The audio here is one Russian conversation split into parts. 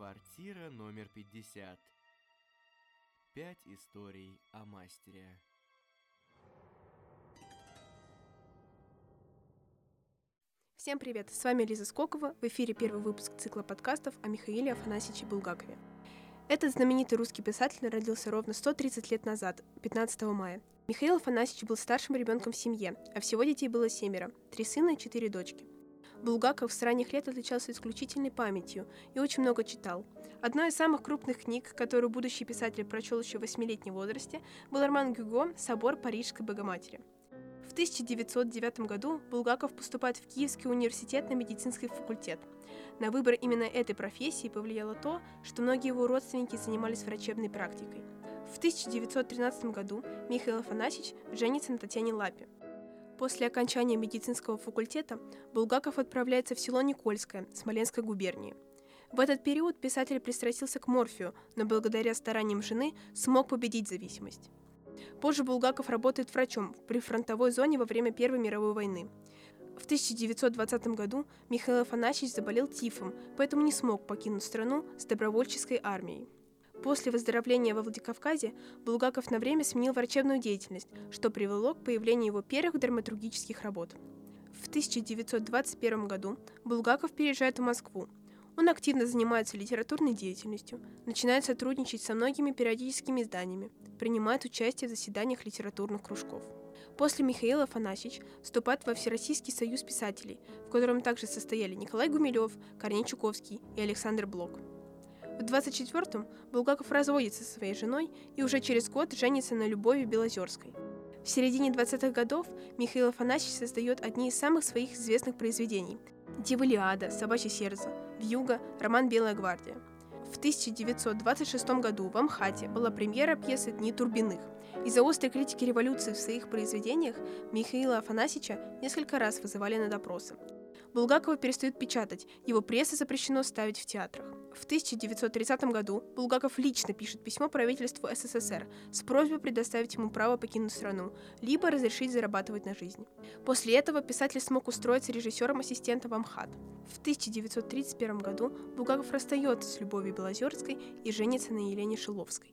Квартира номер 50. Пять историй о мастере. Всем привет! С вами Лиза Скокова. В эфире первый выпуск цикла подкастов о Михаиле Афанасьевиче Булгакове. Этот знаменитый русский писатель родился ровно 130 лет назад, 15 мая. Михаил Афанасьевич был старшим ребенком в семье, а всего детей было семеро – три сына и четыре дочки. Булгаков с ранних лет отличался исключительной памятью и очень много читал. Одной из самых крупных книг, которую будущий писатель прочел еще в восьмилетнем возрасте, был роман Гюго «Собор Парижской Богоматери». В 1909 году Булгаков поступает в Киевский университет на медицинский факультет. На выбор именно этой профессии повлияло то, что многие его родственники занимались врачебной практикой. В 1913 году Михаил Афанасьевич женится на Татьяне Лапе. После окончания медицинского факультета Булгаков отправляется в село Никольское, Смоленской губернии. В этот период писатель пристрастился к морфию, но благодаря стараниям жены смог победить зависимость. Позже Булгаков работает врачом при фронтовой зоне во время Первой мировой войны. В 1920 году Михаил Афанасьевич заболел тифом, поэтому не смог покинуть страну с добровольческой армией. После выздоровления во Владикавказе Булгаков на время сменил врачебную деятельность, что привело к появлению его первых драматургических работ. В 1921 году Булгаков переезжает в Москву. Он активно занимается литературной деятельностью, начинает сотрудничать со многими периодическими изданиями, принимает участие в заседаниях литературных кружков. После Михаила Афанасьевич вступает во Всероссийский союз писателей, в котором также состояли Николай Гумилев, Корней Чуковский и Александр Блок. В 24-м Булгаков разводится со своей женой и уже через год женится на Любови Белозерской. В середине 20-х годов Михаил Афанасьевич создает одни из самых своих известных произведений «Дивалиада», «Собачье сердце», «Вьюга», роман «Белая гвардия». В 1926 году в Амхате была премьера пьесы «Дни Турбиных». Из-за острой критики революции в своих произведениях Михаила Афанасьевича несколько раз вызывали на допросы. Булгакова перестают печатать, его пресса запрещено ставить в театрах. В 1930 году Булгаков лично пишет письмо правительству СССР с просьбой предоставить ему право покинуть страну, либо разрешить зарабатывать на жизнь. После этого писатель смог устроиться режиссером-ассистентом в Амхат. В 1931 году Булгаков расстается с Любовью Белозерской и женится на Елене Шиловской.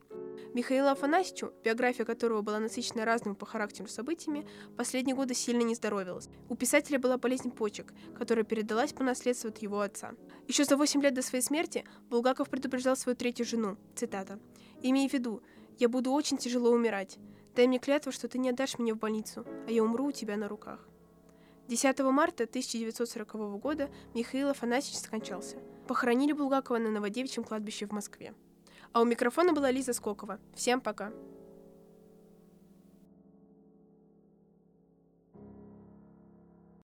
Михаилу Афанасьевичу, биография которого была насыщена разными по характеру событиями, последние годы сильно не здоровилась. У писателя была болезнь почек, которая передалась по наследству от его отца. Еще за 8 лет до своей смерти Булгаков предупреждал свою третью жену, цитата, «Имей в виду, я буду очень тяжело умирать. Дай мне клятву, что ты не отдашь меня в больницу, а я умру у тебя на руках». 10 марта 1940 года Михаил Афанасьевич скончался. Похоронили Булгакова на Новодевичьем кладбище в Москве. А у микрофона была Лиза Скокова. Всем пока!